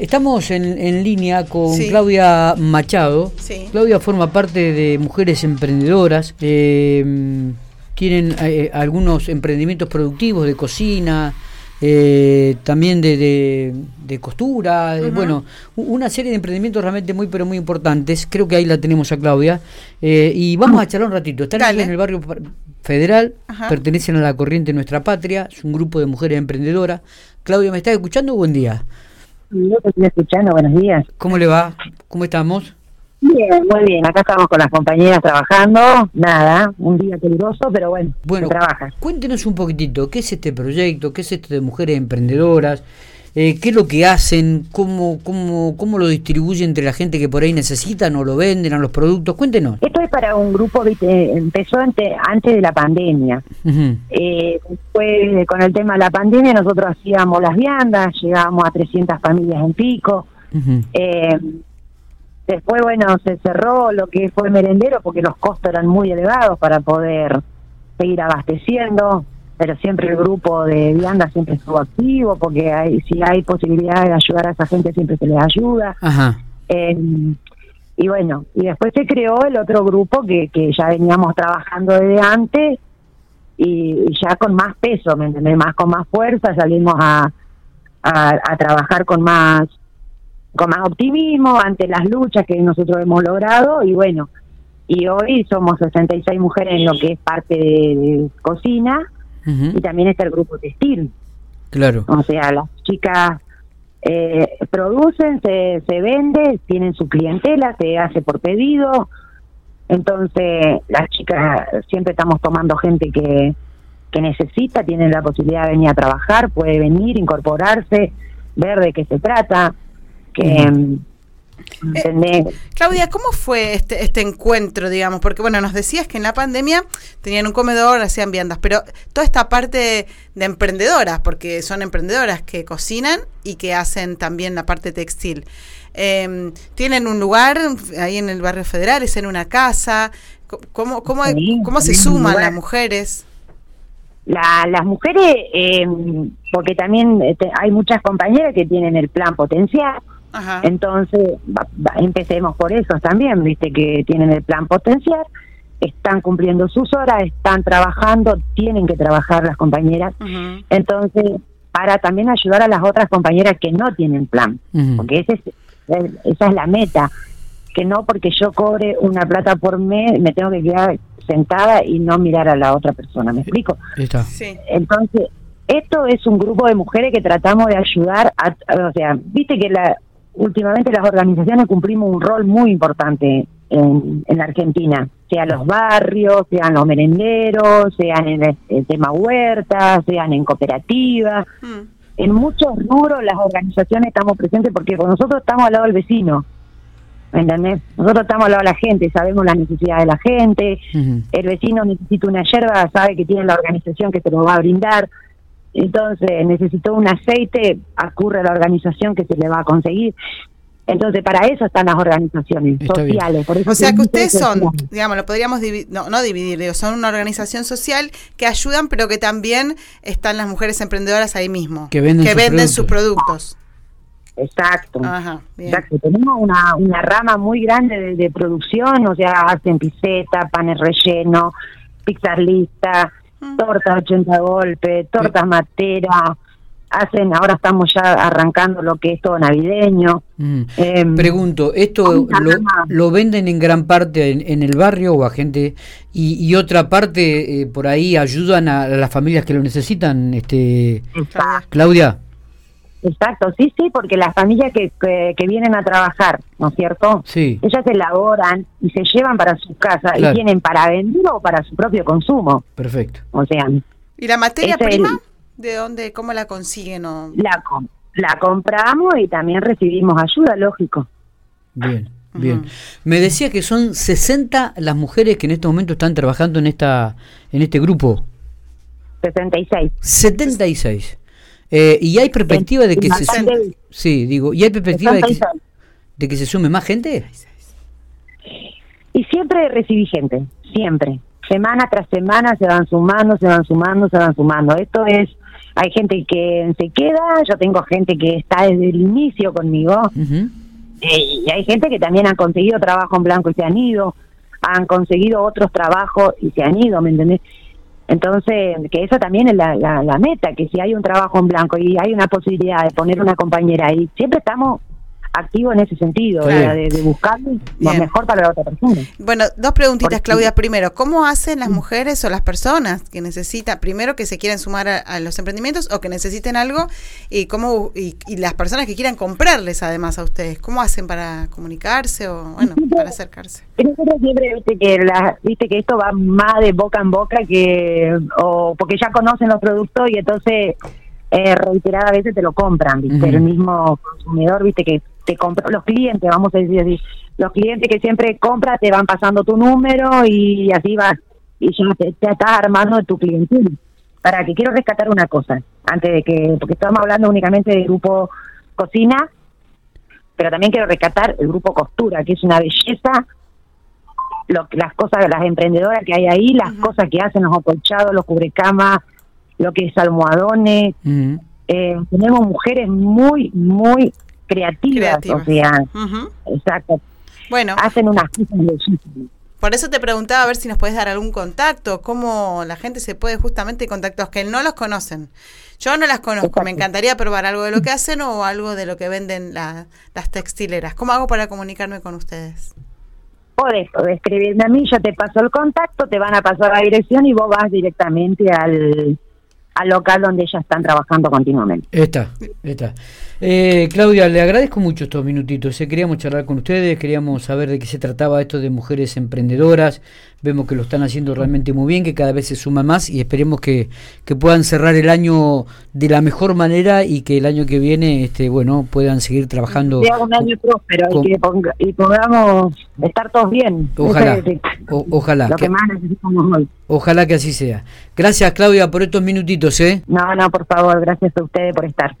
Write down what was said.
Estamos en, línea con Claudia Machado. Claudia forma parte de Mujeres Emprendedoras. Eh, tienen eh, algunos emprendimientos productivos de cocina, eh, también de, costura, bueno, una serie de emprendimientos realmente muy, pero muy importantes. Creo que ahí la tenemos a Claudia. y vamos a charlar un ratito. Están aquí en el barrio federal, pertenecen a la corriente Nuestra Patria, es un grupo de mujeres emprendedoras. Claudia, ¿me estás escuchando? Buen día. Estoy escuchando, buenos días. ¿Cómo le va? ¿Cómo estamos? Bien, muy bien. Acá estamos con las compañeras trabajando. Nada, un día peligroso, pero bueno, bueno trabaja. Cuéntenos un poquitito, ¿qué es este proyecto? ¿Qué es esto de mujeres emprendedoras? Eh, qué es lo que hacen, cómo, cómo, cómo lo distribuyen entre la gente que por ahí necesitan o lo venden a los productos. Cuéntenos. Esto es para un grupo, empezó antes, antes de la pandemia. eh, después, con el tema de la pandemia, nosotros hacíamos las viandas, llegábamos a 300 familias en pico. eh, después, bueno, se cerró lo que fue merendero porque los costos eran muy elevados para poder seguir abasteciendo pero siempre el grupo de vianda siempre estuvo activo porque hay, si hay posibilidad de ayudar a esa gente siempre se les ayuda. Eh, y bueno, y después se creó el otro grupo que, que ya veníamos trabajando desde antes y, ya con más peso, ¿me entendés? Más con más fuerza, salimos a, a, trabajar con más con más optimismo ante las luchas que nosotros hemos logrado y bueno, y hoy somos 66 mujeres en lo que es parte de cocina y también está el grupo textil. Claro. O sea, las chicas eh, producen, se, se vende, tienen su clientela, se hace por pedido. Entonces, las chicas siempre estamos tomando gente que, que necesita, tienen la posibilidad de venir a trabajar, puede venir, incorporarse, ver de qué se trata. Que, eh, Claudia, ¿cómo fue este, este encuentro, digamos? Porque, bueno, nos decías que en la pandemia tenían un comedor, hacían viandas, pero toda esta parte de emprendedoras, porque son emprendedoras que cocinan y que hacen también la parte textil. Em, ¿Tienen un lugar ahí en el barrio federal? ¿Es en una casa? ¿Cómo, cómo, cómo se suman las mujeres? las mujeres, em, porque también este, hay muchas compañeras que tienen el plan potencial, entonces, empecemos por eso también, viste que tienen el plan potencial, están cumpliendo sus horas, están trabajando, tienen que trabajar las compañeras. Entonces, para también ayudar a las otras compañeras que no tienen plan, porque ese es, esa es la meta, que no porque yo cobre una plata por mes me tengo que quedar sentada y no mirar a la otra persona, ¿me explico? Sí. Entonces, esto es un grupo de mujeres que tratamos de ayudar a, o sea, viste que la últimamente las organizaciones cumplimos un rol muy importante en, en Argentina, sean los barrios, sean los merenderos, sean en el, tema huertas, sean en cooperativas. Mm. En muchos rubros las organizaciones estamos presentes porque nosotros estamos al lado del vecino. ¿Me entendés? Nosotros estamos al lado de la gente, sabemos la necesidad de la gente, el vecino necesita una yerba, sabe que tiene la organización que se lo va a brindar, entonces necesitó un aceite, ocurre a la organización que se le va a conseguir. Entonces, para eso están las organizaciones sociales. Por eso o sea que ustedes son, digamos, lo podríamos no, no dividir, son una organización social que ayudan, pero que también están las mujeres emprendedoras ahí mismo, que venden, sus, productos. Exacto. Exacto. Tenemos una, una rama muy grande de, producción, o sea, hacen piseta, panes rellenos, pizzas listas, tortas 80 golpes, tortas matera, hacen, ahora estamos ya arrancando lo que es todo navideño. Mm. Em, Pregunto, ¿esto lo, venden en gran parte en, el barrio o a gente y, otra parte eh, por ahí ayudan a, las familias que lo necesitan, este Claudia? Exacto, sí, sí, porque las familias que, que, vienen a trabajar, ¿no es cierto? Sí. Ellas elaboran y se llevan para su casa y tienen para vender o para su propio consumo. Perfecto. O sea. ¿Y la materia prima? ¿De dónde, cómo la consiguen? O? La, la compramos y también recibimos ayuda, lógico. Bien. Bien. Me decía que son 60 las mujeres que en este momento están trabajando en esta en este grupo. 66. 76. Eh, ¿Y hay perspectiva de que se sume? Sí, digo, ¿y hay perspectiva de que, se sume más gente? Y siempre recibí gente, siempre. Semana tras semana se van sumando, se van sumando, se van sumando. Esto es hay gente que se queda, yo tengo gente que está desde el inicio conmigo, eh, y hay gente que también han conseguido trabajo en blanco y se han ido, han conseguido otros trabajos y se han ido, ¿me entendés? Entonces, que eso también es la, la, la meta, que si hay un trabajo en blanco y hay una posibilidad de poner una compañera ahí, siempre estamos activo en ese sentido, de, buscar lo mejor para la otra persona. Bueno, dos preguntitas, Claudia. Primero, ¿cómo hacen las mujeres o las personas que necesitan, primero que se quieran sumar a, los emprendimientos o que necesiten algo, y cómo y, las personas que quieran comprarles además a ustedes, ¿cómo hacen para comunicarse o, bueno, para acercarse? siempre, viste que, la, viste que esto va más de boca en boca que, o porque ya conocen los productos y entonces eh, reiterada veces te lo compran, ¿viste? El mismo consumidor, ¿viste? Que te compra, los clientes, vamos a decir así, los clientes que siempre compran te van pasando tu número y así vas, y ya te, estás armando tu clientela. Para que quiero rescatar una cosa, antes de que, porque estamos hablando únicamente del grupo cocina, pero también quiero rescatar el grupo costura, que es una belleza, lo, las cosas, las emprendedoras que hay ahí, las cosas que hacen los acolchados, los cubrecamas, lo que es almohadones. eh, tenemos mujeres muy, muy creativas, o sea, exacto. Bueno. Hacen unas cosas Por eso te preguntaba a ver si nos puedes dar algún contacto, cómo la gente se puede justamente contactar, que no los conocen. Yo no las conozco, me encantaría probar algo de lo que hacen o algo de lo que venden las textileras. ¿Cómo hago para comunicarme con ustedes? Podés, podés escribirme a mí, yo te paso el contacto, te van a pasar la dirección y vos vas directamente al, al local donde ellas están trabajando continuamente. Está, está. Eh, Claudia, le agradezco mucho estos minutitos. Eh. Queríamos charlar con ustedes, queríamos saber de qué se trataba esto de mujeres emprendedoras. Vemos que lo están haciendo realmente muy bien, que cada vez se suma más y esperemos que, puedan cerrar el año de la mejor manera y que el año que viene este, bueno, puedan seguir trabajando. Sea un año próspero y, podamos estar todos bien. Ojalá. ojalá. Lo que, más necesitamos hoy. Ojalá que así sea. Gracias, Claudia, por estos minutitos. ¿eh? No, no, por favor, gracias a ustedes por estar.